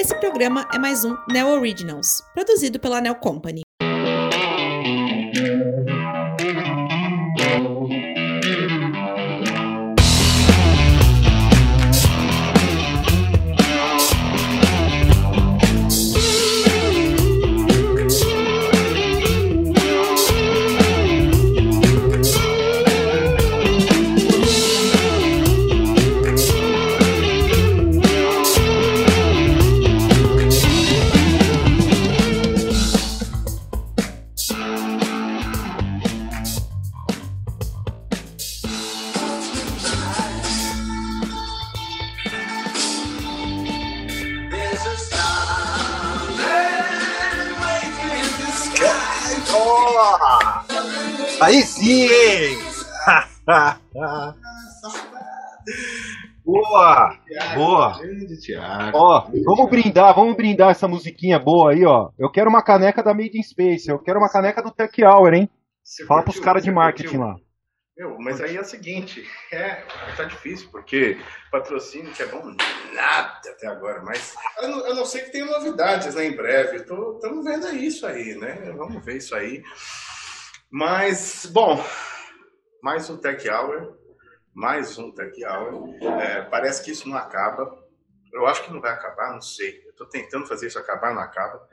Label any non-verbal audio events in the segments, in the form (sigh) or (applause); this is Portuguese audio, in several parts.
Esse programa é mais um Neo Originals, produzido pela Neo Company. Ó, vamos brindar, vamos brindar essa musiquinha boa aí, ó. Eu quero uma caneca da Made in Space, eu quero uma caneca do Tech Hour, hein? Você Fala curtiu? pros caras de marketing curtiu? lá. Meu, mas aí é o seguinte, (laughs) é, tá difícil, porque patrocínio que é bom nada até agora, mas eu não, eu não sei que tem novidades né, em breve, estamos vendo isso aí, né? Vamos ver isso aí. Mas, bom, mais um Tech Hour, mais um Tech Hour. É, parece que isso não acaba. Eu acho que não vai acabar, não sei. Eu tô tentando fazer isso acabar, não acaba.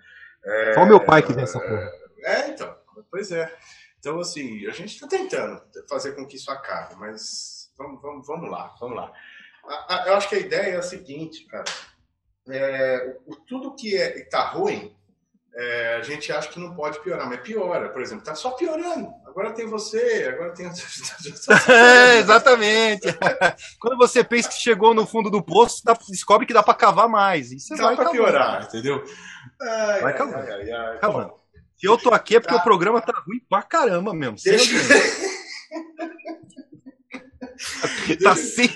É, Só o meu pai que vê essa porra. É, então, pois é. Então, assim, a gente está tentando fazer com que isso acabe, mas vamos, vamos, vamos lá, vamos lá. A- a- eu acho que a ideia é a seguinte, cara. É, o, tudo que é, tá ruim, é, a gente acha que não pode piorar, mas piora. Por exemplo, tá só piorando. Agora tem você, agora tem. (laughs) É, (laughs) exatamente. (laughs) Quando você pensa que chegou no fundo do poço, descobre que dá pra cavar mais. Isso Dá cavando. piorar, entendeu? Ai, Vai ai, cavando. ai, ai, ai. Cavando. Bom, Se eu tô aqui é porque Tá. o programa tá ruim pra caramba mesmo. Deixa. Tá sem,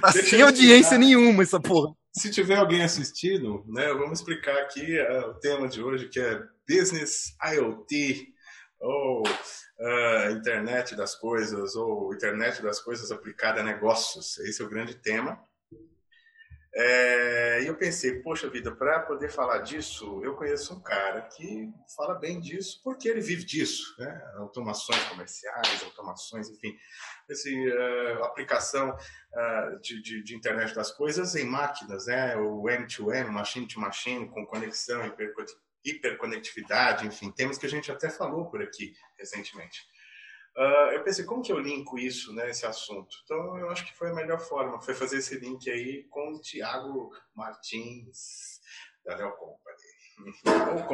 tá sem audiência nenhuma essa porra. Se tiver alguém assistindo, né, vamos explicar aqui ah, o tema de hoje, que é Business IoT, ou ah, Internet das Coisas, ou Internet das Coisas aplicada a negócios. Esse é o grande tema. É, e eu pensei, poxa vida, para poder falar disso, eu conheço um cara que fala bem disso, porque ele vive disso, né? Automações comerciais, automações, enfim, esse, ah, aplicação ah, de, de, de internet das coisas em máquinas, né? O M2M, machine to machine, com conexão, hiperconectividade, enfim, temas que a gente até falou por aqui recentemente. Ah, eu pensei, como que eu linko isso, né, esse assunto? Então, eu acho que foi a melhor forma, foi fazer esse link aí com o Tiago Martins, da Neo Company.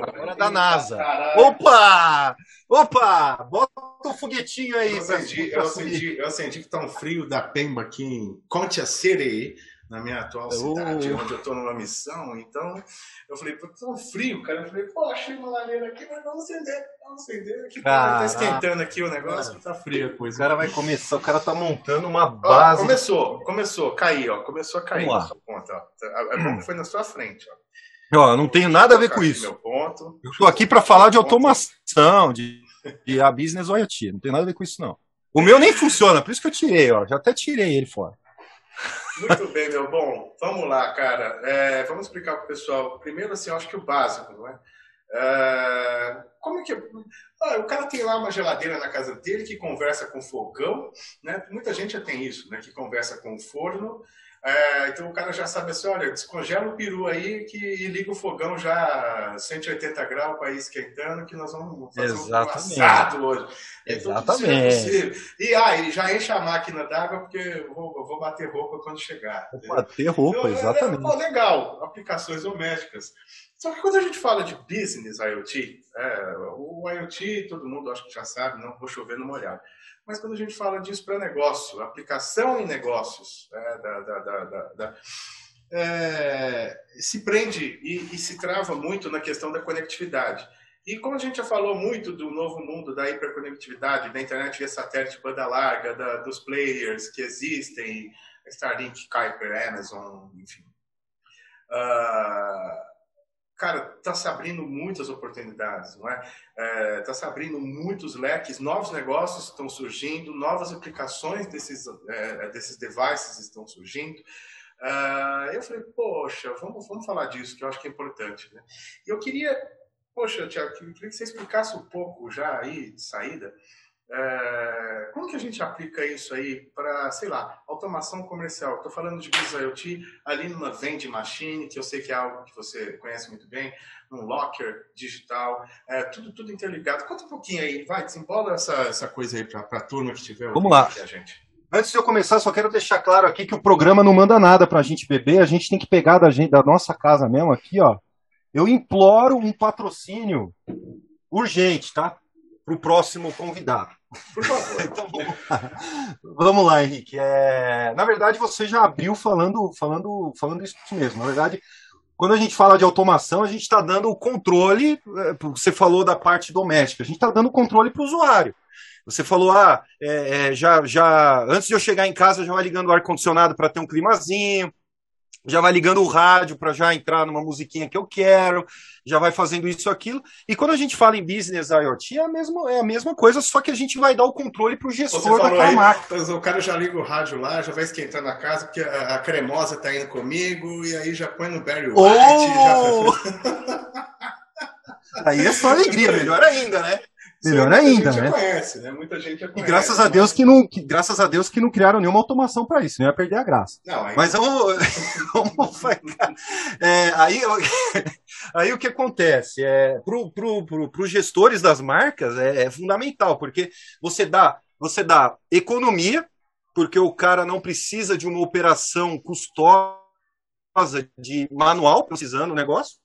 Agora da NASA. Caralho. Opa! Opa! Bota o foguetinho aí. Eu acendi, pra eu, acendi, eu acendi que tá um frio da Pemba aqui em Concha City, na minha atual Oh. cidade, onde eu tô numa missão. Então, eu falei, pô, tá um frio, cara. Eu falei, pô, achei uma lareira aqui, mas vamos acender, vamos acender. Aqui, tá Caraca. esquentando aqui o negócio, tá frio a O coisa. cara vai começar, o cara tá montando uma Ó, base. começou, começou, caiu, ó. Começou a cair na sua ponta, ó. É bom que foi na sua frente, ó. Ó, não tenho nada a ver com isso. ponto. Eu tô aqui pra falar de automação, de, de a business IoT. Não tem nada a ver com isso, não. O meu nem funciona, por isso que eu tirei, ó. Já até tirei ele fora. Muito bem, meu. Bom, vamos lá, cara. É, vamos explicar para o pessoal. Primeiro, assim, eu acho que o básico, não é? É, como é que. Ah, o cara tem lá uma geladeira na casa dele que conversa com fogão, né? Muita gente já tem isso, né? Que conversa com o forno. É, então o cara já sabe assim: olha, descongela o peru aí que, e liga o fogão já 180 graus para ir esquentando, que nós vamos fazer um Exatamente. assado hoje. Então, é Exatamente. possível. E ah, já enche a máquina d'água porque eu vou, eu vou bater roupa quando chegar. entendeu? Bater roupa, Então, é, exatamente. pô, legal, aplicações domésticas. Só que quando a gente fala de business IoT, é, o IoT todo mundo acho que já sabe, não vou chover no molhado. Mas quando a gente fala disso para negócio, aplicação em negócios, é, da, da- da- é, se prende e, e se trava muito na questão da conectividade. E como a gente já falou muito do novo mundo da hiperconectividade, da internet via satélite banda larga, dos players que existem, Starlink, Kuiper, Amazon, enfim. Ah, cara, está se abrindo muitas oportunidades, não é? Está se abrindo muitos leques, novos negócios estão surgindo, novas aplicações desses, eh, desses devices estão surgindo. Uh, eu falei, poxa, vamos, vamos falar disso, que eu acho que é importante. Né? E eu queria, poxa, Tiago, queria que você explicasse um pouco já aí, de saída, é, como que a gente aplica isso aí para, sei lá, automação comercial? Estou falando de Business IoT ali numa vending machine, que eu sei que é algo que você conhece muito bem, num locker digital, é, tudo, tudo interligado. Conta um pouquinho aí, vai, desembola essa, essa coisa aí para a turma que estiver Vamos lá. a gente. Antes de eu começar, só quero deixar claro aqui que o programa não manda nada para a gente beber, a gente tem que pegar da, gente, da nossa casa mesmo aqui, ó. Eu imploro um patrocínio urgente, tá? Para o próximo convidado. Por favor. (laughs) lá. vamos lá, Henrique. É, na verdade, você já abriu falando, falando, falando isso mesmo. Na verdade, quando a gente fala de automação, a gente está dando o controle. É, você falou da parte doméstica, a gente está dando o controle para o usuário. Você falou, ah, é, é, já, já antes de eu chegar em casa, já vai ligando o ar-condicionado para ter um climazinho já vai ligando o rádio para já entrar numa musiquinha que eu quero, já vai fazendo isso aquilo. E quando a gente fala em business IoT, é a mesma, é a mesma coisa, só que a gente vai dar o controle para o gestor daquela máquina. O cara já liga o rádio lá, já vai esquentando a casa, porque a, a cremosa está indo comigo, e aí já põe no Barry White. Oh! Já... (laughs) aí é só alegria, melhor ainda, né? Melhor ainda, né? Conhece, né? Muita gente conhece. E graças a Deus que não, que, graças a Deus que não criaram nenhuma automação para isso, não ia perder a graça. Não. Mas vamos, (laughs) vamos é, aí, (laughs) aí o que acontece é para pro, pro, pro gestores das marcas é, é fundamental, porque você dá você dá economia, porque o cara não precisa de uma operação custosa de manual precisando do negócio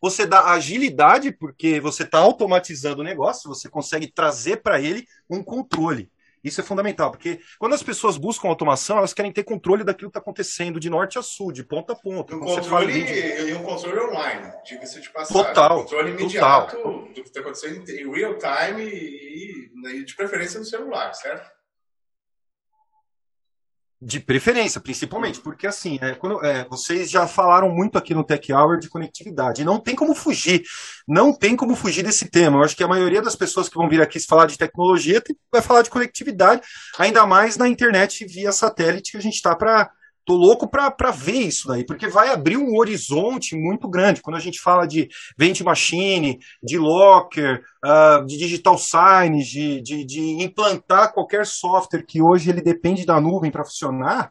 você dá agilidade, porque você está automatizando o negócio, você consegue trazer para ele um controle. Isso é fundamental, porque quando as pessoas buscam automação, elas querem ter controle daquilo que está acontecendo de norte a sul, de ponta a ponta. Um controle, de... um controle online, diga-se de passagem. Total. Um controle imediato total. do que está acontecendo em real time e, e de preferência no celular, certo? De preferência, principalmente, porque assim, é, quando, é, vocês já falaram muito aqui no Tech Hour de conectividade, não tem como fugir, não tem como fugir desse tema. Eu acho que a maioria das pessoas que vão vir aqui falar de tecnologia vai falar de conectividade, ainda mais na internet via satélite que a gente está para Tô louco para ver isso daí, porque vai abrir um horizonte muito grande. Quando a gente fala de vente machine, de locker, uh, de digital signs, de, de, de, implantar qualquer software que hoje ele depende da nuvem para funcionar,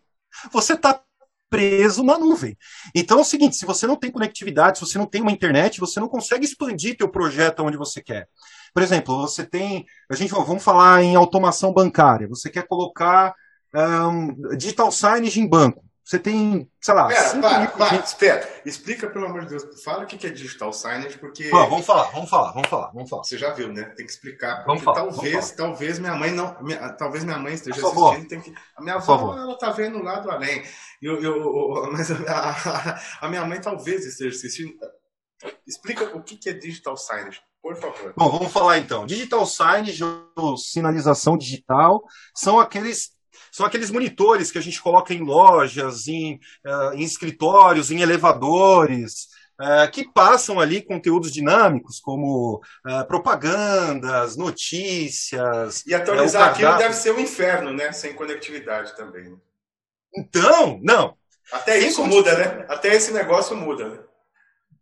você está preso na nuvem. Então é o seguinte, se você não tem conectividade, se você não tem uma internet, você não consegue expandir teu projeto onde você quer. Por exemplo, você tem, a gente vamos falar em automação bancária. Você quer colocar um, digital signage em banco. Você tem, sei lá. Pera, para, para, espera. Explica, pelo amor de Deus. Fala o que é digital signage, porque. Pô, vamos falar, vamos falar, vamos falar, vamos falar. Você já viu, né? Tem que explicar. Vamos falar, talvez, vamos falar. talvez minha mãe não. Minha, talvez minha mãe esteja assistindo. Tem que, a minha avó, ela tá vendo lá do além. Eu, eu, mas (laughs) a, a, minha mãe talvez esteja assistindo. Explica o que é digital signage. Por favor. Bom, vamos falar então. Digital signage, ou sinalização digital, são aqueles são aqueles monitores que a gente coloca em lojas, em, uh, em escritórios, em elevadores, uh, que passam ali conteúdos dinâmicos, como uh, propagandas, notícias. E atualizar aquilo deve ser um inferno, né? Sem conectividade também. Então, não. Até isso muda, né? Até esse negócio muda, né?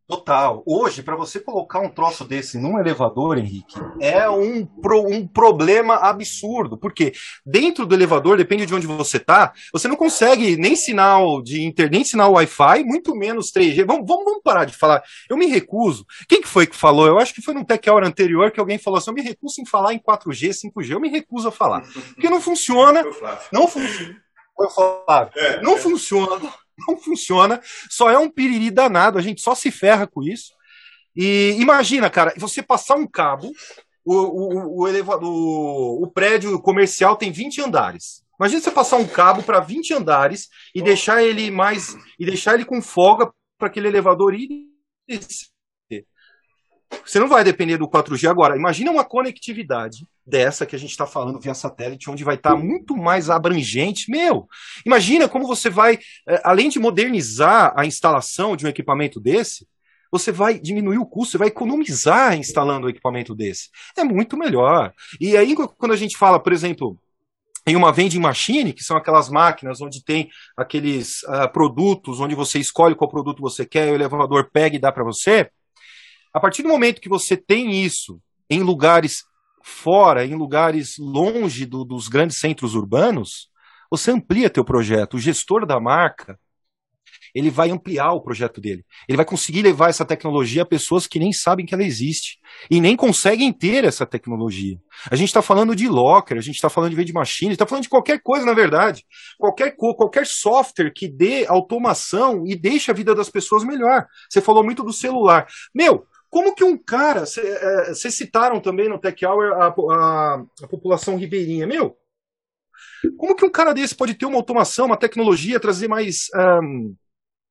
Total. Hoje, para você colocar um troço desse num elevador, Henrique, é um, pro, um problema absurdo. Porque dentro do elevador, depende de onde você tá, você não consegue nem sinal de internet, nem sinal Wi-Fi, muito menos 3G. Vamos, vamos, vamos, parar de falar. Eu me recuso. Quem que foi que falou? Eu acho que foi num Tech Hour anterior que alguém falou assim: eu me recuso em falar em 4G, 5G. Eu me recuso a falar. (laughs) Porque não funciona. Não funciona. É, não é. funciona não funciona, só é um piriri danado, a gente só se ferra com isso. E imagina, cara, você passar um cabo, o, o, o, elevador, o, o prédio comercial tem 20 andares. Imagina você passar um cabo para 20 andares e deixar ele mais e deixar ele com folga para aquele elevador ir você não vai depender do 4G agora. Imagina uma conectividade dessa que a gente está falando via satélite, onde vai estar tá muito mais abrangente. Meu, imagina como você vai, é, além de modernizar a instalação de um equipamento desse, você vai diminuir o custo, você vai economizar instalando um equipamento desse. É muito melhor. E aí, quando a gente fala, por exemplo, em uma vending machine, que são aquelas máquinas onde tem aqueles uh, produtos, onde você escolhe qual produto você quer, o elevador pega e dá para você. A partir do momento que você tem isso em lugares fora, em lugares longe do, dos grandes centros urbanos, você amplia teu projeto. O gestor da marca, ele vai ampliar o projeto dele. Ele vai conseguir levar essa tecnologia a pessoas que nem sabem que ela existe e nem conseguem ter essa tecnologia. A gente está falando de locker, a gente está falando de vende machine, está falando de qualquer coisa, na verdade. Qualquer, qualquer software que dê automação e deixe a vida das pessoas melhor. Você falou muito do celular. Meu, como que um cara, vocês é, citaram também no Tech Hour a, a, a população ribeirinha, meu, como que um cara desse pode ter uma automação, uma tecnologia, trazer mais um,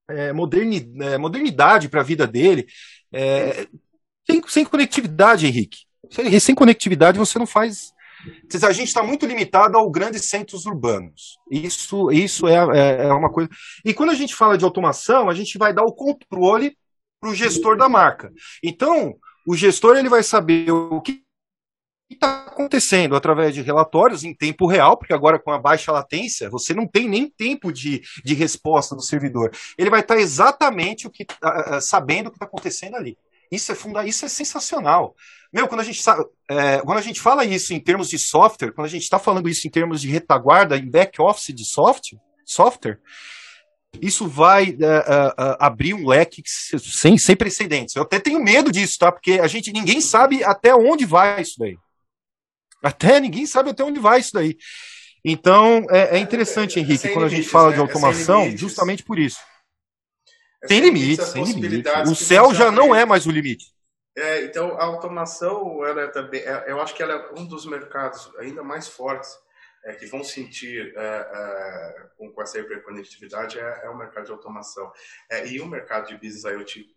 é, moderni, é, modernidade para a vida dele. É, sem, sem, conectividade, Henrique. Sem, sem, conectividade você não faz. A gente está muito limitado aos grandes centros urbanos. Isso, isso é, é, é, uma coisa. E quando a gente fala de automação, a gente vai dar o controle para o gestor da marca. Então, o gestor ele vai saber o que está acontecendo através de relatórios em tempo real, porque agora com a baixa latência, você não tem nem tempo de, de resposta do servidor. Ele vai estar tá exatamente o que uh, sabendo o que está acontecendo ali. Isso é funda isso é sensacional. Meu, quando a gente é, quando a gente fala isso em termos de software, quando a gente está falando isso em termos de retaguarda, em back office de software, software isso vai uh, uh, abrir um leque sem, sem precedentes. Eu até tenho medo disso, tá? Porque a gente ninguém sabe até onde vai isso daí. Até ninguém sabe até onde vai isso daí. Então, é, é interessante, Henrique, quando a gente fala de né? automação, justamente por isso. Tem limites, tem limites. O céu já não é mais o limite. É, então, a automação, ela é também, é, eu acho que ela é um dos mercados ainda mais fortes é, que vão sentir é, é, com, com, essa hiperconectividade é, é, o mercado de automação. e o mercado de business IoT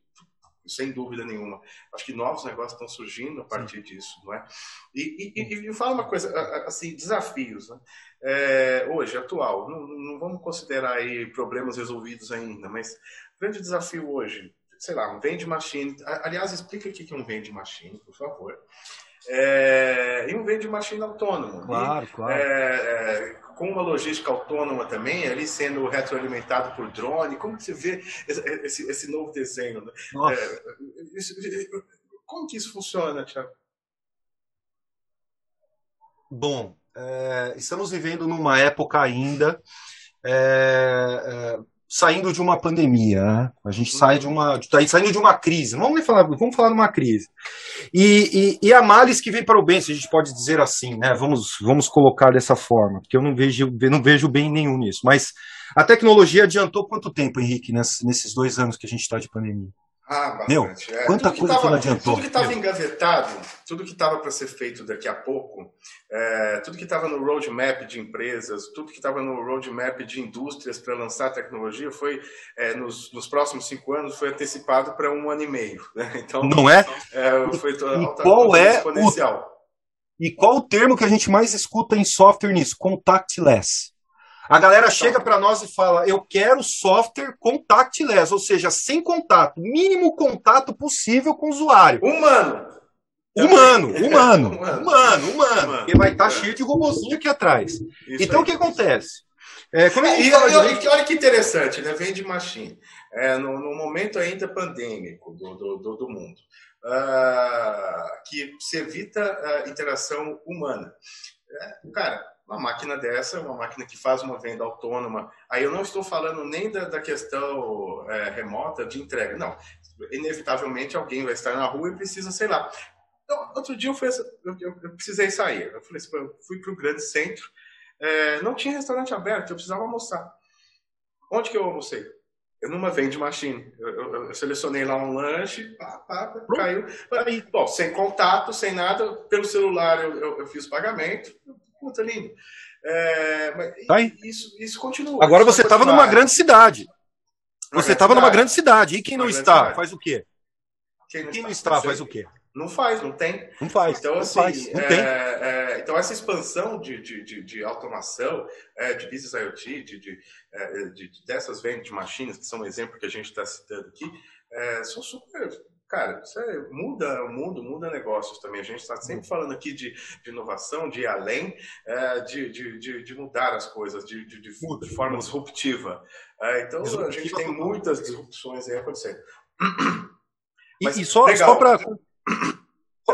sem dúvida nenhuma. Acho que novos negócios estão surgindo a partir Sim. disso, não é? E, e, e, fala uma coisa, assim, desafios, né? É, hoje, atual, não, não, vamos considerar aí problemas resolvidos ainda, mas grande desafio hoje, sei lá, um vende machine. Aliás, explica o que é um vende machine, por favor. É, e um vende machine autônomo. Claro, e, claro. É, é, com uma logística autônoma também, ali sendo retroalimentado por drone. Como que você vê esse, esse novo desenho? Né? É, isso, como que isso funciona, Tiago? Bom, é, estamos vivendo numa época ainda é saindo de uma pandemia, né? a gente uhum. sai de uma, tá saindo de uma crise. Vamos nem falar, vamos falar de uma crise. E, e, e, a males que vem para o bem, se a gente pode dizer assim, né? Vamos, vamos colocar dessa forma, porque eu não vejo, não vejo bem nenhum nisso. Mas a tecnologia adiantou quanto tempo, Henrique, nesses dois anos que a gente está de pandemia? Ah, bastante. Meu, é. quanta coisa que, tava, que não adiantou. Tudo que estava engavetado, tudo que estava para ser feito daqui a pouco, é, tudo que estava no roadmap de empresas, tudo que estava no roadmap de indústrias para lançar tecnologia, foi é, nos, nos, próximos cinco anos foi antecipado para um ano e meio. Né? (laughs) Então, não é? é foi toda, e qual é exponencial. O, e qual o termo que a gente mais escuta em software nisso? Contactless. A galera chega para nós e fala: eu quero software contactless, ou seja, sem contato, mínimo contato possível com o usuário. Humano. Humano, (laughs) humano, humano, humano. Porque vai estar tá cheio de robozinho aqui atrás. Isso então, aí. o que acontece? É, quando e, olha, olha que interessante, né? Vem de machine. É, no, no, momento ainda pandêmico do, do, do, do mundo, uh, que se evita a interação humana. É, cara, uma máquina dessa, uma máquina que faz uma venda autônoma, aí eu não estou falando nem da, da questão é, remota de entrega, não. Inevitavelmente alguém vai estar na rua e precisa, sei lá. Então, outro dia eu, fui, eu, eu, precisei sair. Eu falei, fui para o grande centro, é, não tinha restaurante aberto, eu precisava almoçar. Onde que eu almocei? Eu numa vende machine. Eu, eu, eu, selecionei lá um lanche, pá, pá, pá, caiu. Bom, sem contato, sem nada, pelo celular eu, eu, fiz o pagamento, Puta, lindo. É, tá isso, isso continua. Agora você estava numa grande cidade. Você estava numa grande cidade. E quem não está, cidade. faz o quê? Quem não, quem não está, faz o quê? Não faz, não tem. Não faz. Então, não assim, faz, não é, tem. É, então, essa expansão de, de, de, de automação, é, de business IoT, de, de, é, de, dessas vending machines, que são um exemplo que a gente está citando aqui, é, são super Cara, isso é, muda o mundo, muda negócios também. A gente está sempre falando aqui de, de, inovação, de ir além, é, de, de, de, mudar as coisas de, de, de forma disruptiva. É, então, a gente tem muitas disrupções aí acontecendo. Mas, e, só, só para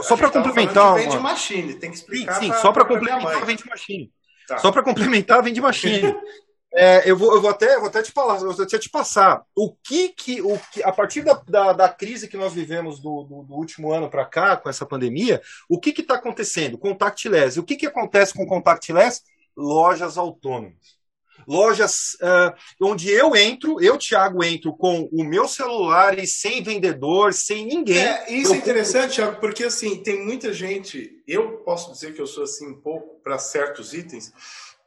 só para complementar. Vende machine, tem que explicar. Sim, sim só para complementar vende machine. Tá. Só para complementar vende machine. (laughs) É, eu, vou, eu vou até, vou até te falar, vou até te passar o que que, o que a partir da, da, da crise que nós vivemos do, do, do último ano para cá, com essa pandemia, o que está acontecendo? Contactless. O que, que acontece com contactless? Lojas autônomas. Lojas uh, onde eu entro, eu, Thiago, entro com o meu celular e sem vendedor, sem ninguém. É, isso é interessante, Thiago, porque assim, tem muita gente. Eu posso dizer que eu sou assim um pouco para certos itens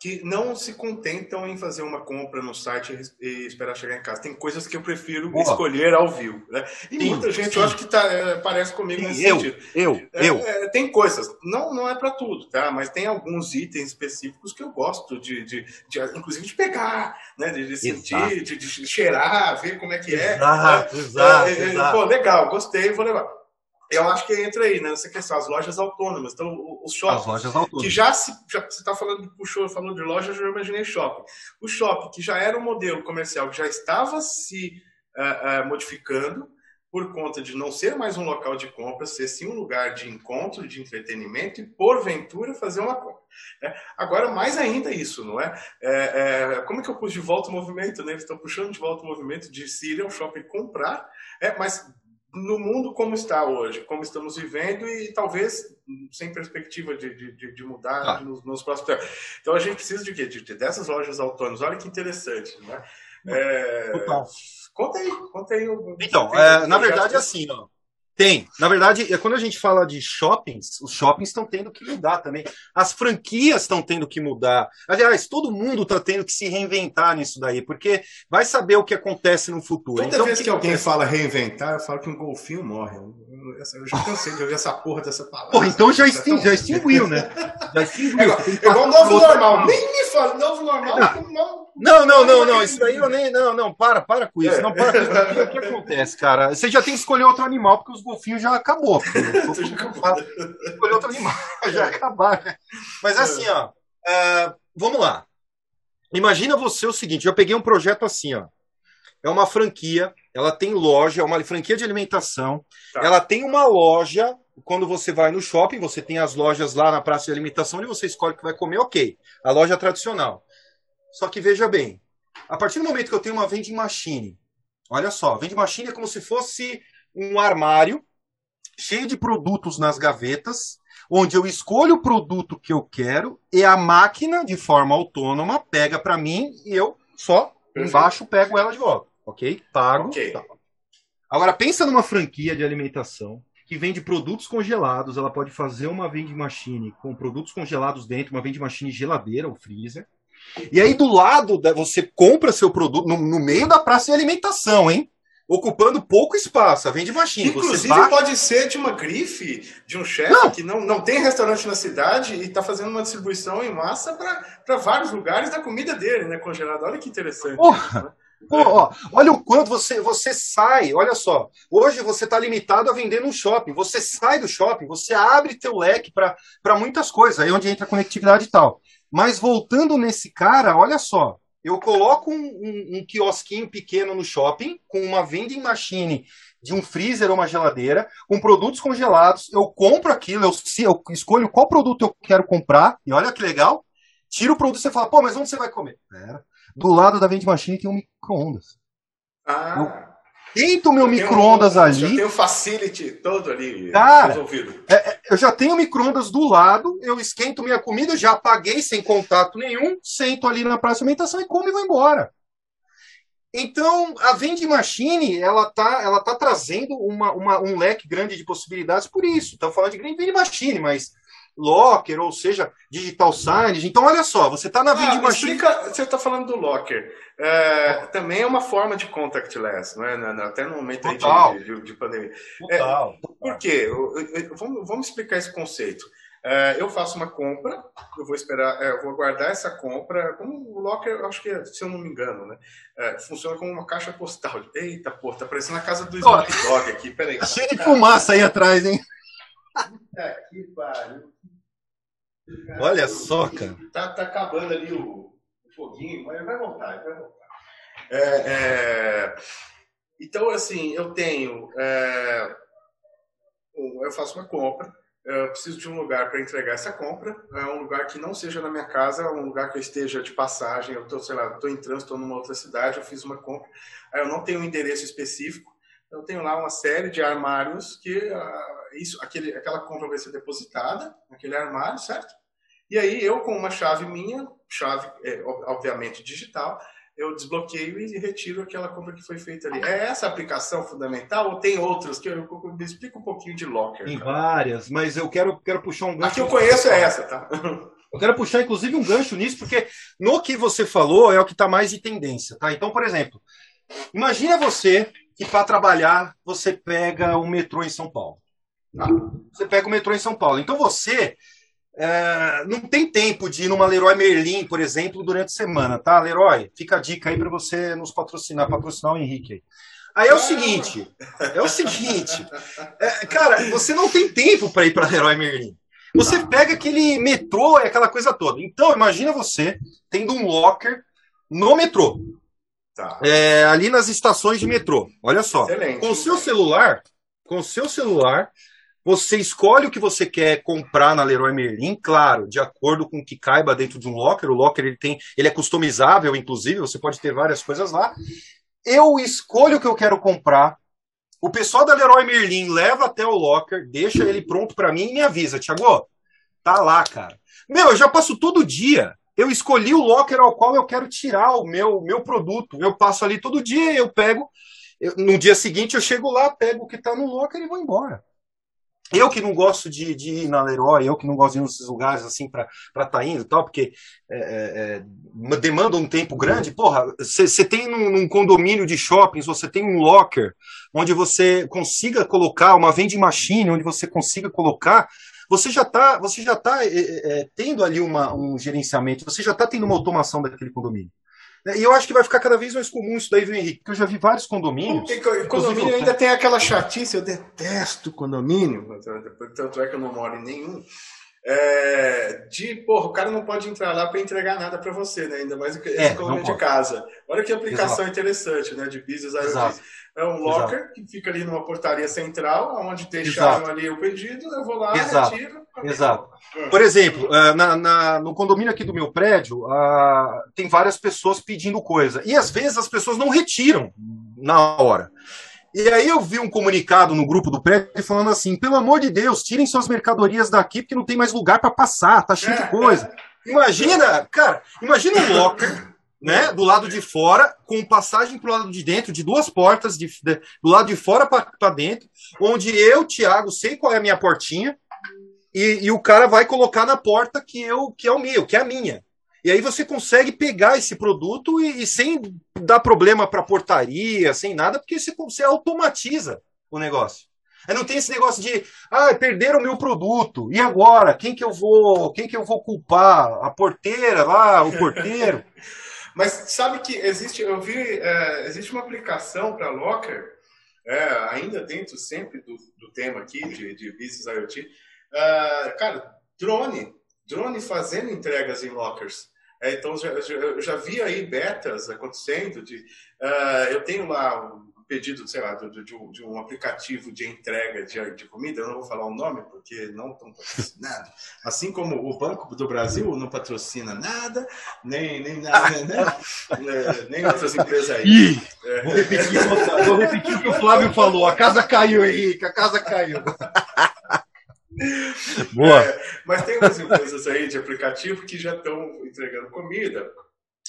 que não se contentam em fazer uma compra no site e esperar chegar em casa. Tem coisas que eu prefiro Boa. escolher ao vivo. Né? E sim, muita gente, sim. eu acho que tá, é, parece comigo sim, nesse eu, sentido. Eu, é, eu. É, tem coisas, não, não é para tudo, tá? Mas tem alguns itens específicos que eu gosto de, de, de inclusive de pegar, né? De, de sentir, de, de, cheirar, ver como é que é. Exato, né? exato, é, é, exato. Pô, legal, gostei, vou levar eu acho que entra aí né, nessa questão, as lojas autônomas. Então, os shoppings. As lojas autônomas. Que já se. Já, você está falando, puxou, falou de loja, eu já imaginei shopping. O shopping, que já era um modelo comercial que já estava se uh, uh, modificando por conta de não ser mais um local de compra, ser sim um lugar de encontro, de entretenimento e, porventura, fazer uma compra. Né? Agora, mais ainda isso, não é? é, é como é que eu pus de volta o movimento? Né? Estou puxando de volta o movimento de se ir ao shopping comprar, é, mas no mundo como está hoje, como estamos vivendo e talvez sem perspectiva de, de, de mudar ah. nos, nos, próximos tempos. Então a gente precisa de quê? De, de dessas lojas autônomas. Olha que interessante, né? É... Conta aí, conta aí. Então, é, na verdade, assim, ó, tem. Na verdade, é quando a gente fala de shoppings, os shoppings estão tendo que mudar também. As franquias estão tendo que mudar. Aliás, todo mundo está tendo que se reinventar nisso daí, porque vai saber o que acontece no futuro. Toda então, vez que, que alguém fala reinventar, eu falo que um golfinho morre. Eu já cansei de ouvir essa porra dessa palavra. Porra, então já, extin já extinguiu, né? Já extinguiu. É igual novo normal. Nem me fala, novo normal. Não. Não, não, não, não. Isso daí eu nem. Não, não, para, para com isso. Não, para com isso. O que, acontece, cara? Você já tem que escolher outro animal, porque os golfinhos já acabou. (laughs) Escolher outro animal, (laughs) já acabar. Né? Mas assim, ó. Uh, vamos lá. Imagina você o seguinte: eu peguei um projeto assim, ó. É uma franquia, ela tem loja, é uma franquia de alimentação. Tá. Ela tem uma loja. Quando você vai no shopping, você tem as lojas lá na praça de alimentação, onde você escolhe o que vai comer, ok. A loja tradicional. Só que veja bem, a partir do momento que eu tenho uma vending machine, olha só, vending machine é como se fosse um armário cheio de produtos nas gavetas, onde eu escolho o produto que eu quero e a máquina, de forma autônoma, pega para mim e eu só embaixo pego ela de volta, ok? Pago. Okay. Tá. Agora pensa numa franquia de alimentação que vende produtos congelados, ela pode fazer uma vending machine com produtos congelados dentro, uma vending machine geladeira ou freezer, e aí do lado, você compra seu produto no, no meio da praça de alimentação, hein? ocupando pouco espaço, vende machine. Inclusive pode ser de uma grife, de um chefe que não, não tem restaurante na cidade e está fazendo uma distribuição em massa para vários lugares da comida dele, né, congelada. Olha que interessante. Porra. Pô, ó, olha o quanto você, você sai, olha só. Hoje você está limitado a vender no shopping. Você sai do shopping, você abre teu leque para muitas coisas, aí onde entra a conectividade e tal. Mas voltando nesse cara, olha só, eu coloco um, um, um, quiosquinho pequeno no shopping com uma vending machine de um freezer ou uma geladeira com produtos congelados. Eu compro aquilo, eu, eu escolho qual produto eu quero comprar e olha que legal. Tira o produto e você fala, pô, mas onde você vai comer? Pera. Do lado da vending machine tem um micro-ondas. Ah. Eu Esquento o meu micro-ondas um, ali. Já tem o facility todo ali Cara, resolvido. É, é, eu já tenho micro-ondas do lado, eu esquento minha comida, já apaguei sem contato nenhum, sento ali na praça de alimentação e como e vou embora. Então, a vending machine, ela tá, ela tá trazendo uma, uma, um leque grande de possibilidades por isso. Estamos falando de vending machine, mas locker, ou seja, digital signage. Então, olha só, você está na vending ah, machine. Explica, você está falando do locker. É, também é uma forma de contactless, não é? Até no momento de, de, de, pandemia. Total. É, por quê? Vamos, vamos explicar esse conceito. É, eu faço uma compra, eu vou esperar, é, eu vou guardar essa compra, como o Locker, acho que, se eu não me engano, né? É, funciona como uma caixa postal. Eita, pô, tá parecendo a casa do Snoop Dogg aqui, peraí. Cheio de fumaça aí atrás, hein? É, que pariu. Olha só, cara. Tá, tá acabando ali o, o foguinho, mas vai voltar, vai voltar. É, é, então, assim, eu tenho. É, eu faço uma compra, eu preciso de um lugar para entregar essa compra, é um lugar que não seja na minha casa, um lugar que eu esteja de passagem, eu estou, sei lá, estou em trânsito, estou numa outra cidade, eu fiz uma compra, eu não tenho um endereço específico, eu tenho lá uma série de armários que uh, isso, aquele, aquela compra vai ser depositada naquele armário, certo? E aí eu, com uma chave minha, chave é, obviamente digital, eu desbloqueio e retiro aquela compra que foi feita ali. É essa aplicação fundamental ou tem outras? Que eu, eu, me explica um pouquinho de Locker. Tem várias, mas eu quero, quero puxar um gancho. A que eu conheço é essa, tá? (laughs) Eu quero puxar, inclusive, um gancho nisso, porque no que você falou é o que está mais de tendência, tá? Então, por exemplo, imagina você que para trabalhar você pega o metrô em São Paulo. Tá? Você pega o metrô em São Paulo. Então você é, não tem tempo de ir numa Leroy Merlin, por exemplo, durante a semana, tá? Leroy, fica a dica aí para você nos patrocinar, patrocinar o Henrique aí. Aí é o seguinte, é o seguinte, é, cara, você não tem tempo para ir para Leroy Merlin. Você pega aquele metrô e aquela coisa toda. Então, imagina você tendo um locker no metrô. Tá. É, ali nas estações de metrô. Olha só. Excelente. Com o seu celular, com o seu celular, você escolhe o que você quer comprar na Leroy Merlin, claro, de acordo com o que caiba dentro de um locker. O locker ele tem, ele é customizável, inclusive, você pode ter várias coisas lá. Eu escolho o que eu quero comprar. O pessoal da Leroy Merlin leva até o locker, deixa ele pronto para mim e me avisa, Thiago, tá lá, cara. Meu, eu já passo todo dia. Eu escolhi o locker ao qual eu quero tirar o meu, meu produto. Eu passo ali todo dia, eu pego. Eu, no dia seguinte eu chego lá, pego o que está no locker e vou embora. Eu que não gosto de, de, ir na Leroy, eu que não gosto de ir nesses lugares assim para estar tá indo e tal, porque é, é, é demanda um tempo grande. Porra, você tem num, num, condomínio de shoppings, você tem um locker onde você consiga colocar uma vending machine, onde você consiga colocar. Você já está você já tá, é, é, tendo ali uma, um gerenciamento, você já está tendo uma automação daquele condomínio. E eu acho que vai ficar cada vez mais comum isso daí, viu, Henrique? Porque eu já vi vários condomínios. Porque condomínio ainda tem aquela chatice, eu detesto condomínio, tanto é que eu não moro em nenhum. É, de, porra, o cara não pode entrar lá para entregar nada para você, né? Ainda mais é, condomínio de casa. Olha que aplicação Exato. interessante, né? De business IoT. É um locker Exato. que fica ali numa portaria central, onde deixaram Exato. ali o pedido, eu vou lá, Exato. retiro. Exato. Por exemplo, eh, na, na, no condomínio aqui do meu prédio, uh, tem várias pessoas pedindo coisa. E às vezes as pessoas não retiram na hora. E aí eu vi um comunicado no grupo do prédio falando assim: pelo amor de Deus, tirem suas mercadorias daqui, porque não tem mais lugar para passar, tá cheio de é, coisa. É. Imagina, cara, imagina um locker né, do lado de fora, com passagem para o lado de dentro, de duas portas, de, de do lado de fora para dentro, onde eu, Thiago, sei qual é a minha portinha, e, e, o cara vai colocar na porta que, eu, que é o meu, que é a minha. E aí você consegue pegar esse produto e, e sem dar problema para portaria, sem nada, porque você, você automatiza o negócio. Aí não tem esse negócio de, ah, perderam o meu produto. E agora? Quem que eu vou, quem que eu vou culpar? A porteira lá, o porteiro? (laughs) Mas sabe que existe, eu vi, é, existe uma aplicação para Locker, é, ainda dentro sempre do, do tema aqui de, de Business IoT, Uh, cara, drone. Drone fazendo entregas em lockers. É, então, já, já, eu já vi aí betas acontecendo. De, uh, eu tenho lá um pedido, sei lá, de, de, um, de um, aplicativo de entrega de, comida. Eu não vou falar o nome porque não estão patrocinando. Assim como o Banco do Brasil não patrocina nada, nem, nem, nada, né? (laughs) É, nem outras empresas aí. Ih, é. vou, repetir, vou repetir o que o Flávio falou. A casa caiu, Henrique, a casa caiu. (laughs) Boa. É, mas tem umas empresas aí de aplicativo que já estão entregando comida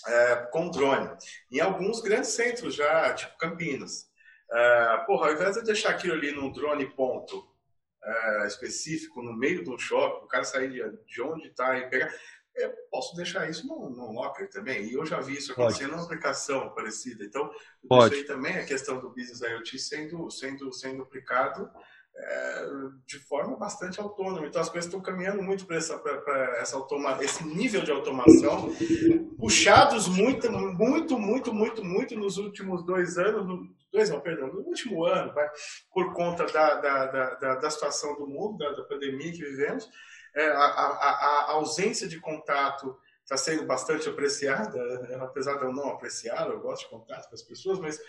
é, com drone. Em alguns grandes centros já, tipo Campinas. É, porra, ao invés de deixar aquilo ali num drone ponto é, específico, no meio do shopping, o cara sair de, de onde está e pegar. Eu posso deixar isso no, no locker também. E eu já vi isso acontecendo numa aplicação parecida. Então, Pode. isso aí também, a questão do Business IoT sendo, sendo, sendo aplicado é, de forma bastante autônoma. Então as coisas estão caminhando muito para essa, essa automa esse nível de automação, puxados muito, muito, muito, muito, muito nos últimos dois anos, no, dois não, perdão, no último ano, vai, por conta da, da, da, da, situação do mundo, da, da pandemia que vivemos, é, a, a, a ausência de contato está sendo bastante apreciada, apesar de eu não apreciar, eu gosto de contato com as pessoas, mas,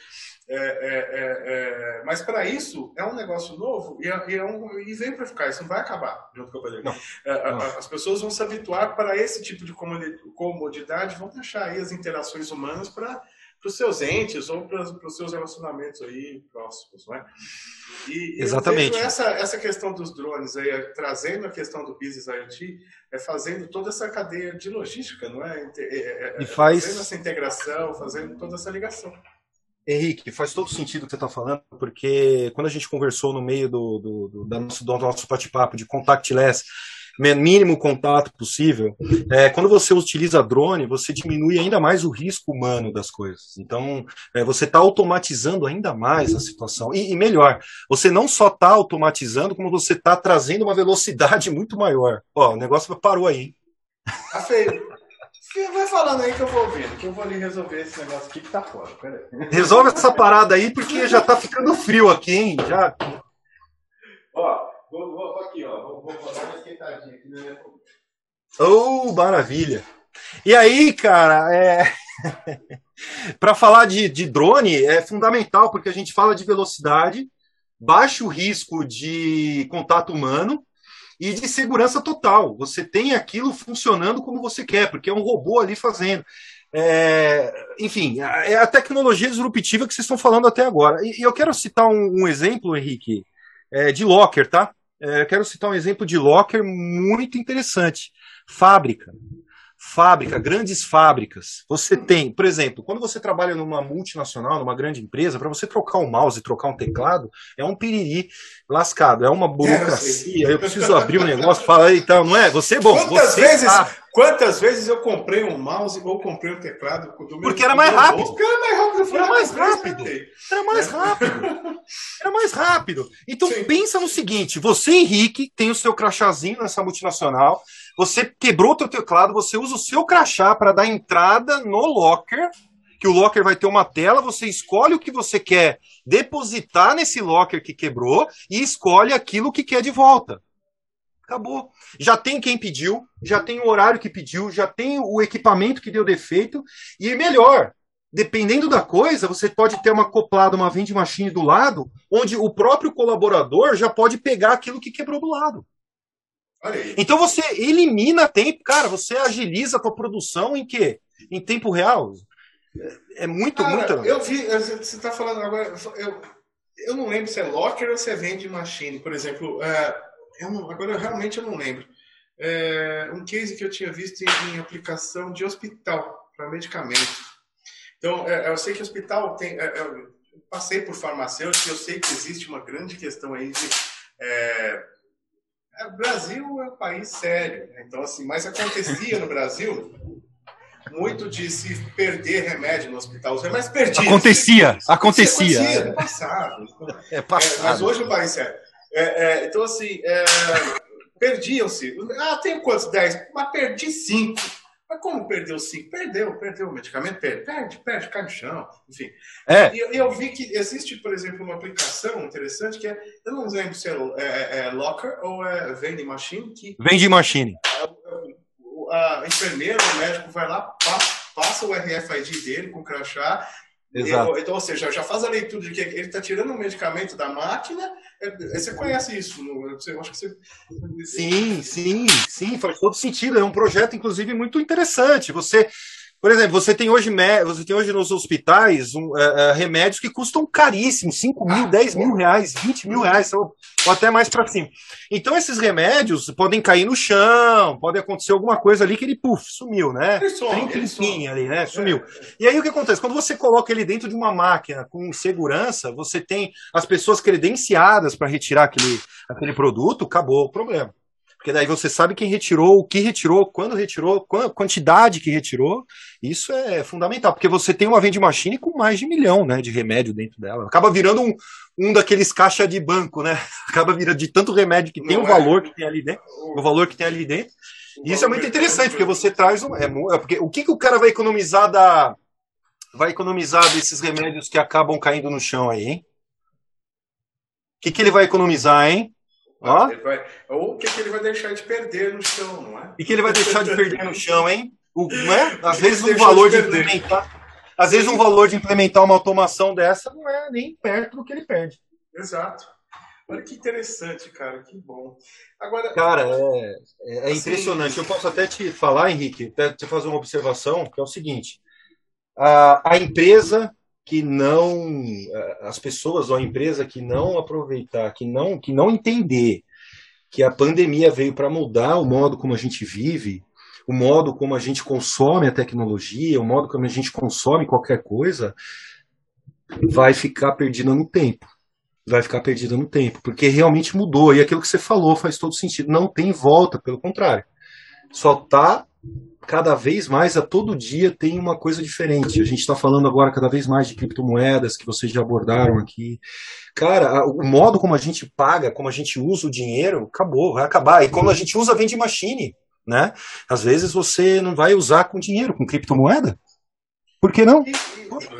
é, é, é, é mas para isso é um negócio novo e, é, é um, e vem para ficar, isso não vai acabar junto com a pandemia. As pessoas vão se habituar para esse tipo de comodidade, vão deixar aí as interações humanas para para os seus entes ou para os seus relacionamentos aí próximos, não é? E, Exatamente. essa, essa questão dos drones aí, trazendo a questão do business IoT, é fazendo toda essa cadeia de logística, não é, é, é e faz... Fazendo essa integração, fazendo toda essa ligação. Henrique, faz todo sentido o que você está falando, porque quando a gente conversou no meio do, do, do, do nosso, do nosso bate-papo de contactless, mínimo contato possível. É, quando você utiliza drone, você diminui ainda mais o risco humano das coisas. Então, é, você está automatizando ainda mais a situação. E, e melhor, você não só está automatizando, como você está trazendo uma velocidade (laughs) muito maior. Ó, o negócio parou aí. Tá feio. Vai falando aí que eu vou ouvindo, que eu vou ali resolver esse negócio aqui que tá fora. Resolve essa parada aí, porque já tá ficando frio aqui, hein? Já. Ó, vou, vou aqui, ó. Vou, vou uma esquentadinha aqui na minha Oh, maravilha! E aí, cara, é... (laughs) para falar de, de drone é fundamental, porque a gente fala de velocidade, baixo risco de contato humano e de segurança total. Você tem aquilo funcionando como você quer, porque é um robô ali fazendo. É, enfim, é a tecnologia disruptiva que vocês estão falando até agora. E, eu quero citar um, um exemplo, Henrique, é, de Locker, tá? É, quero citar um exemplo de locker muito interessante. Fábrica. Fábrica, grandes fábricas. Você tem, por exemplo, quando você trabalha numa multinacional, numa grande empresa, para você trocar um mouse e trocar um teclado, é um piriri lascado, é uma burocracia. Eu preciso abrir um negócio, fala aí, então, não é? Você, bom, quantas você vezes, sabe. Quantas vezes eu comprei um mouse ou comprei um teclado do meu Porque era mais rápido. Porque era mais rápido, era mais rápido. Era mais rápido. Era mais rápido. Então Sim. pensa no seguinte, você Henrique tem o seu crachazinho nessa multinacional, você quebrou o teu teclado, você usa o seu crachá para dar entrada no locker, que o locker vai ter uma tela, você escolhe o que você quer depositar nesse locker que quebrou e escolhe aquilo que quer de volta. Acabou. Já tem quem pediu, já tem o horário que pediu, já tem o equipamento que deu defeito, e melhor, dependendo da coisa, você pode ter uma acoplada, uma vending machine do lado, onde o próprio colaborador já pode pegar aquilo que quebrou do lado. Então você elimina tempo, cara, você agiliza a tua produção em quê? Em tempo real. É muito, cara, muito. Eu vi, você está falando agora, eu, eu não lembro se é locker ou se é vende machine, por exemplo. É, eu não, agora eu realmente eu não lembro. É, um case que eu tinha visto em, em aplicação de hospital para medicamento. Então, é, eu sei que hospital tem. É, eu passei por farmacêutico, eu sei que existe uma grande questão aí de é, o é, Brasil é um país sério, né? então assim, mas acontecia no Brasil muito de se perder remédio no hospital. Os remédios perdidos. Acontecia, acontecia. acontecia no passado. (laughs) É passado. É, mas hoje o país é sério. É, então assim, é, perdiam-se. Ah, tenho quantos? 10. Mas perdi 5. Mas como perdeu cinco? Perdeu, perdeu o medicamento, perde, perde, perde, cai no chão, enfim. É. E eu vi que existe, por exemplo, uma aplicação interessante que é, eu não lembro se é, é, é, é Locker ou é Vending Machine. Que Vending Machine. A, a enfermeira, o médico vai lá, passa, passa o RFID dele com o crachá Exato. Então, ou seja, já faz a leitura de que ele está tirando o medicamento da máquina. É, você conhece isso? Você, acho que você... Sim, sim, sim, faz todo sentido. É um projeto, inclusive, muito interessante. Você por exemplo, você tem hoje, você tem hoje nos hospitais um, uh, remédios que custam caríssimos, 5 mil, 10 ah, mil reais, 20 mil reais, ou, ou até mais para cima. Então, esses remédios podem cair no chão, pode acontecer alguma coisa ali que ele, puf, sumiu, né? Some. ali, né? Sumiu. É. E aí o que acontece? Quando você coloca ele dentro de uma máquina com segurança, você tem as pessoas credenciadas para retirar aquele, aquele produto, acabou o problema. Porque daí você sabe quem retirou, o que retirou, quando retirou, a quantidade que retirou. Isso é fundamental, porque você tem uma vending machine com mais de um milhão né, de remédio dentro dela. Acaba virando um, um daqueles caixa de banco, né? (laughs) Acaba virando de tanto remédio que tem o é. valor que tem ali dentro, o valor que tem ali dentro. E isso é muito interessante, porque você traz um. É, é, porque o que, que o cara vai economizar da. Vai economizar desses remédios que acabam caindo no chão aí, hein? O que, que ele vai economizar, hein? Ó. Vai, ou o que, que ele vai deixar de perder no chão, não é? E que ele vai deixar de perder no chão, hein? O, não é? Às vezes um valor de, de implementar. Às vezes um valor de implementar uma automação dessa não é nem perto do que ele perde. Exato. Olha que interessante, cara, que bom. Agora, cara, é, é, é assim, impressionante. Eu posso até te falar, Henrique, até te fazer uma observação, que é o seguinte: a, a empresa que não, as pessoas ou a empresa que não aproveitar, que não, que não entender que a pandemia veio para mudar o modo como a gente vive, o modo como a gente consome a tecnologia, o modo como a gente consome qualquer coisa, vai ficar perdida no tempo vai ficar perdida no tempo, porque realmente mudou. E aquilo que você falou faz todo sentido. Não tem volta, pelo contrário. Só tá cada vez mais, a todo dia tem uma coisa diferente. A gente está falando agora cada vez mais de criptomoedas que vocês já abordaram aqui. Cara, o modo como a gente paga, como a gente usa o dinheiro, acabou, vai acabar. E quando a gente usa vende machine, né? Às vezes você não vai usar com dinheiro, com criptomoeda. Por que não?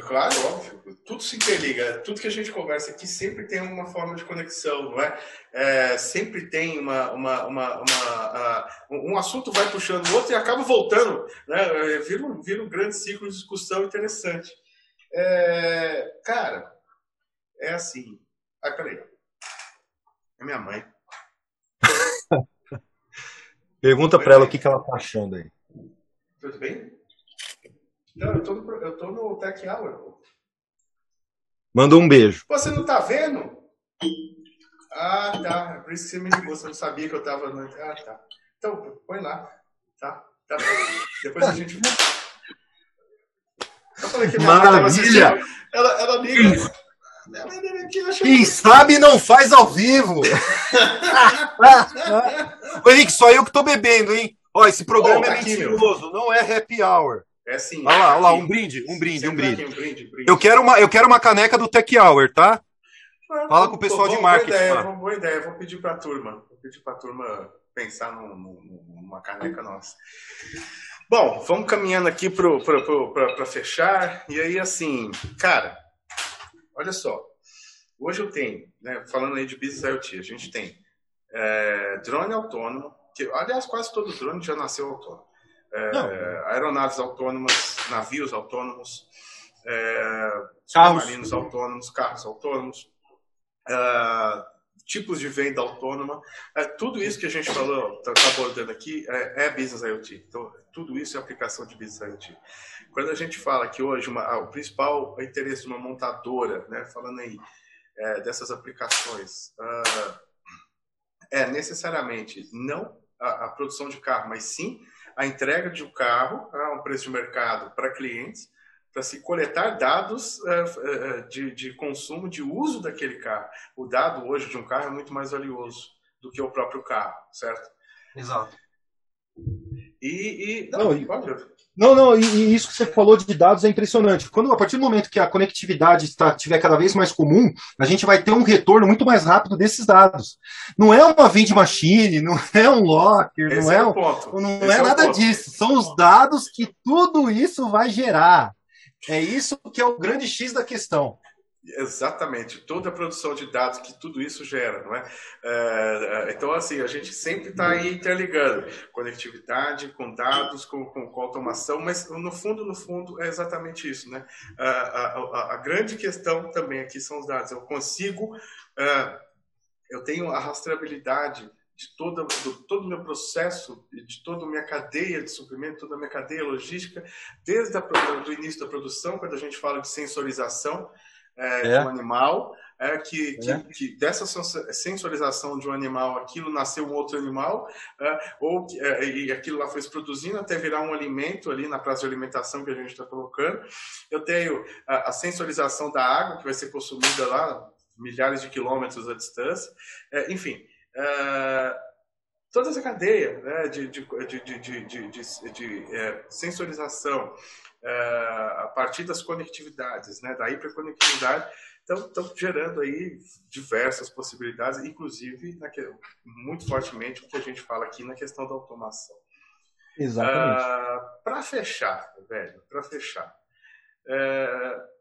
Claro, óbvio tudo se interliga, tudo que a gente conversa aqui sempre tem uma forma de conexão, não é? é sempre tem uma, uma, uma, uma uh, um assunto vai puxando o outro e acaba voltando, né? É, vira um, vira um grande ciclo de discussão interessante. É, cara, é assim. Ai, peraí. É minha mãe. (laughs) Pergunta para ela o que, que ela tá achando aí. Tudo bem? Não, eu tô no, eu tô no Tech Hour. Mandou um beijo. Você não tá vendo? Ah, tá. É por isso que você me ligou. Você não sabia que eu tava. Ah, tá. Então, põe lá. Tá. Tá. Depois a gente. Eu falei que minha Maravilha! Ela, ela liga. Quem sabe não faz ao vivo. (laughs) Henrique, só eu que tô bebendo, hein? Ó, esse programa oh, tá é mentiroso, não é happy hour. É sim. Olha lá, olha lá, um brinde, um brinde, um brinde. um brinde, brinde. Eu, quero uma, eu quero uma caneca do Tech Hour, tá? Ah, Fala com o pessoal de marketing. Boa ideia, boa ideia. Vou pedir para a turma. Vou pedir para a turma pensar num, numa caneca nossa. Bom, vamos caminhando aqui para fechar. E aí, assim, cara, olha só. Hoje eu tenho, né, falando aí de Business IoT, a gente tem é, drone autônomo, que, aliás, quase todo drone já nasceu autônomo é, aeronaves autônomas, navios autônomos, é, submarinos autônomos, carros autônomos, é, tipos de venda autônoma. É, tudo isso que a gente falou, está tá abordando aqui, é, é, Business IoT. Então, tudo isso é aplicação de Business IoT. Quando a gente fala que hoje uma, ah, o principal interesse de uma montadora, né, falando aí é, dessas aplicações, uh, é necessariamente não a, a produção de carro, mas sim a entrega de um carro a um preço de mercado para clientes, para se coletar dados uh, uh, de, de consumo, de uso daquele carro. O dado hoje de um carro é muito mais valioso do que o próprio carro, certo? Exato. E, e... Não, não, pode... não, não e, e, isso que você falou de dados é impressionante. Quando a partir do momento que a conectividade está, tiver cada vez mais comum, a gente vai ter um retorno muito mais rápido desses dados. Não é uma vende machine, não é um locker, Esse não é, é um, não Esse é, é nada disso. São os dados que tudo isso vai gerar. É isso que é o grande X da questão. Exatamente, toda a produção de dados que tudo isso gera, não é? é, é então, assim, a gente sempre está aí interligando conectividade com dados, com, com, com, automação, mas no fundo, no fundo, é exatamente isso, né? A, a, a grande questão também aqui são os dados. Eu consigo, uh, eu tenho a rastreabilidade de todo, do, todo o meu processo, de toda a minha cadeia de suprimento, toda a minha cadeia logística, desde o início da produção, quando a gente fala de sensorização, é, é. um animal, é, que, que, é. que, dessa sensorização de um animal, aquilo nasceu um outro animal, é, ou é, e aquilo lá foi se produzindo até virar um alimento ali na praça de alimentação que a gente está colocando. Eu tenho a, a, sensorização da água que vai ser consumida lá milhares de quilômetros à distância. Enfim, toda essa cadeia né, de, de, de, de, de é, sensorização é, a partir das conectividades, né, da hiperconectividade, estão gerando aí diversas possibilidades, inclusive naquele, muito fortemente o que a gente fala aqui na questão da automação. Exatamente. Uh, para fechar, velho, para fechar, uh,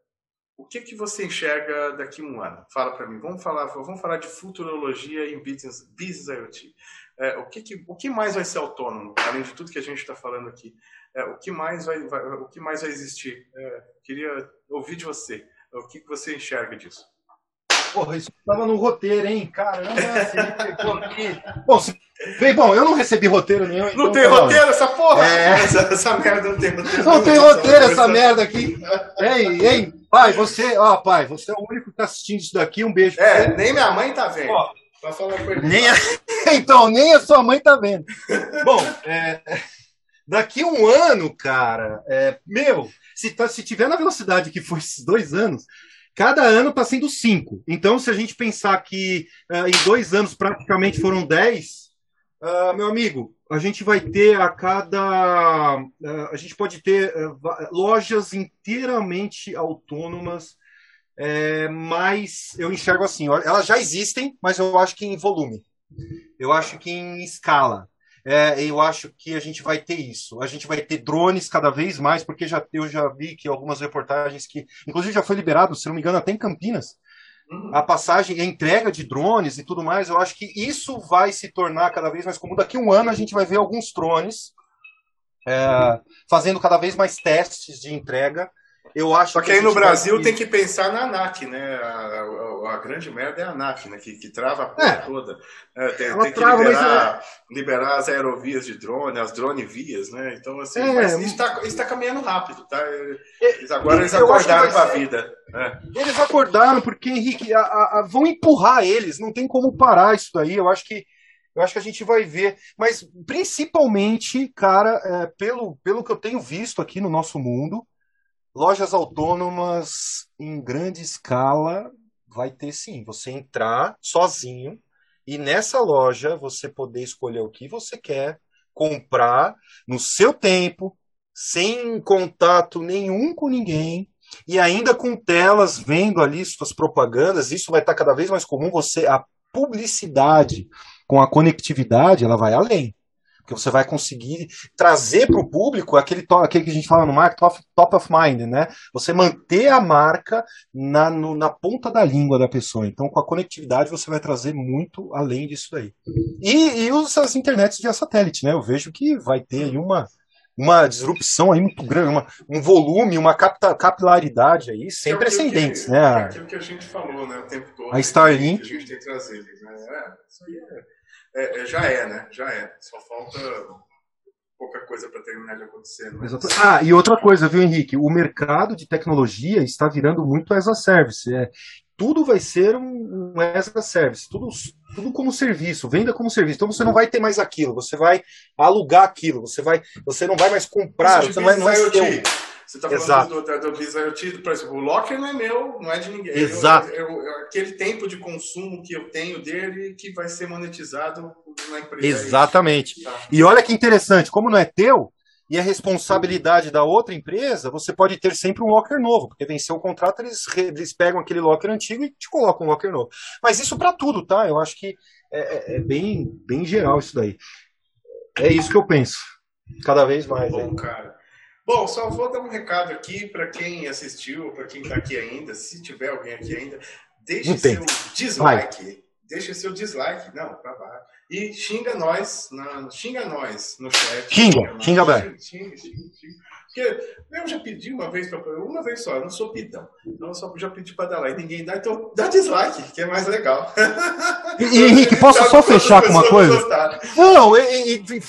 o que que você enxerga daqui a um ano? Fala para mim. Vamos falar, vamos falar de futurologia em business, business IoT. É, o, que, que, o que mais vai ser autônomo, além de tudo que a gente está falando aqui? É, o, que mais vai, vai, o que mais vai existir? É, queria ouvir de você. O que, que você enxerga disso? Porra, isso estava no roteiro, hein? Caramba, você me pegou aqui. Bom, se... Bem, bom, eu não recebi roteiro nenhum. Não então, tem tá roteiro essa porra? É... (laughs) Essa, essa, merda não tem roteiro. Não tem roteiro essa merda aqui. Ei, ei, pai, você, ó, pai, você é o único que tá assistindo isso daqui. Um beijo. É, nem minha mãe tá vendo. Ó, nem a... (laughs) então, nem a sua mãe tá vendo. Bom, é... daqui um ano, cara, é... meu, se, tá, se tiver na velocidade que foi esses dois anos, cada ano está sendo cinco. Então, se a gente pensar que uh, em dois anos praticamente foram dez, uh, meu amigo, a gente vai ter a cada. Uh, a gente pode ter lojas inteiramente autônomas é, mas eu enxergo assim, elas já existem, mas eu acho que em volume. Eu acho que em escala. É, eu acho que a gente vai ter isso. A gente vai ter drones cada vez mais, porque já, eu já vi que algumas reportagens que, inclusive, já foi liberado, se não me engano, até em Campinas, uhum. a passagem, a entrega de drones e tudo mais. Eu acho que isso vai se tornar cada vez mais comum. Daqui a um ano a gente vai ver alguns drones é, fazendo cada vez mais testes de entrega eu acho Só que, que aí no Brasil vai... tem que pensar na ANAC, né? A, a, a, grande merda é a ANAC, né? Que, que trava a porra é. toda. É, tem, tem, que liberar, mas... liberar as aerovias de drone, as drone vias, né? Então, assim, é, isso está tá caminhando rápido, tá? Eles, agora eles acordaram para a vida. Né? Eles acordaram, porque, Henrique, a, vão empurrar eles, não tem como parar isso daí. Eu acho que eu acho que a gente vai ver, mas principalmente, cara, é, pelo, pelo que eu tenho visto aqui no nosso mundo, Lojas autônomas em grande escala vai ter sim. Você entrar sozinho e nessa loja você poder escolher o que você quer, comprar no seu tempo, sem contato nenhum com ninguém, e ainda com telas vendo ali suas propagandas, isso vai estar cada vez mais comum. Você a publicidade com a conectividade, ela vai além porque você vai conseguir trazer para o público aquele, aquele que a gente fala no marketing, top, top of mind, né? Você manter a marca na, no, na ponta da língua da pessoa. Então, com a conectividade, você vai trazer muito além disso daí. E, e as internets via satélite, né? Eu vejo que vai ter aí uma, uma disrupção aí muito grande, uma, um volume, uma capta, capilaridade aí sem é precedentes, que, né? É aquilo que a gente falou, né? O tempo todo. A Starlink. Que a gente tem que trazer, né? É, isso aí é é, é, já é, né? Já é. Só falta pouca coisa para terminar de acontecer. Mas... É? Ah, e outra coisa, viu, Henrique? O mercado de tecnologia está virando muito as a service. É, tudo vai ser um, um as a service, tudo, tudo como serviço, venda como serviço. Então você não vai ter mais aquilo, você vai alugar aquilo, você vai, você não vai mais comprar, você não vai, não vai ter você está falando Exato. do, do, do IoT, por exemplo, o locker não é meu, não é de ninguém. Exato. Eu, eu, eu, aquele tempo de consumo que eu tenho dele que vai ser monetizado na empresa. Exatamente. Tá. E olha que interessante, como não é teu, e a responsabilidade da outra empresa, você pode ter sempre um locker novo, porque venceu o contrato, eles, eles pegam aquele locker antigo e te colocam um locker novo. Mas isso para tudo, tá? Eu acho que é, é, é, bem, bem geral isso daí. É isso que eu penso. Cada vez mais. Bom, cara. Bom, só vou dar um recado aqui para quem assistiu, para quem está aqui ainda, se tiver alguém aqui ainda, deixe seu dislike. Vai. Deixe seu dislike, não, para baixo. E xinga nós, na, xinga nós no chat. Xinga, xinga, xinga, xinga, xinga, xinga. Porque eu já pedi uma vez para uma vez só, eu não sou pitão. Então eu só já pedi para dar like, ninguém dá, então dá dislike, que é mais legal. E, Henrique, (laughs) posso só fechar com uma coisa? Não, e, e,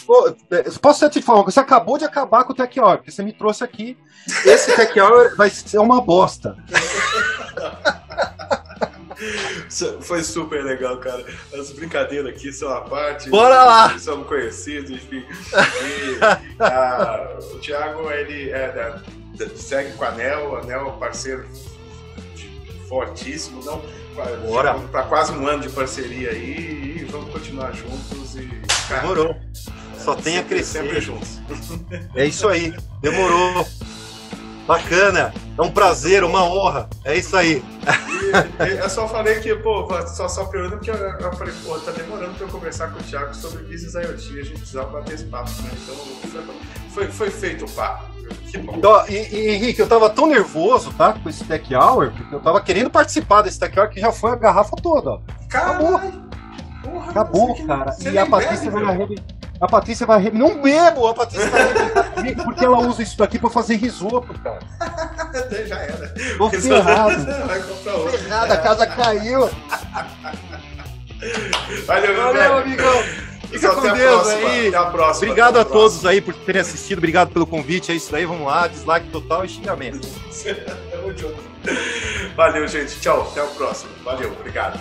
posso te falar, você acabou de acabar com o Tech Hour, porque você me trouxe aqui. Esse Tech Hour vai ser uma bosta. (laughs) Foi super legal, cara. As brincadeiras aqui são a parte. Bora lá! Somos conhecidos, enfim. (laughs) E, a, o Thiago, ele é, segue com a Anel, a Anel é parceiro fortíssimo, não? Bora! Para quase um ano de parceria aí. vamos continuar juntos e. Cara, Demorou. Só tem a crescer. Sempre juntos. É isso aí. Demorou. (laughs) Bacana. É um prazer, uma honra. É isso aí. E, eu só falei que, pô, só só pergunta porque eu, eu, falei, pô, tá demorando pra eu conversar com o Thiago sobre business IoT. A gente precisava bater esse papo, né? Então foi, foi, feito o papo. Então, e, e, Henrique, eu tava tão nervoso, tá? Com esse Tech Hour, porque eu tava querendo participar desse Tech Hour que já foi a garrafa toda, ó. Acabou. Porra, Acabou, cara. E a Patrícia vai arrebentar. A Patrícia vai. Não bebo! A Patrícia vai porque ela usa isso daqui pra fazer risoto, cara. (laughs) Já era. Tô ferrado. Vai comprar outro. Ferrado, a casa caiu. Valeu, meu Valeu, amigão. Fica com Deus aí. Até a próxima. Obrigado a, a todos aí por terem assistido. Obrigado pelo convite. É isso daí. Vamos lá. Dislike total e xingamento. (laughs) Valeu, gente. Tchau. Até o próximo. Valeu. Obrigado.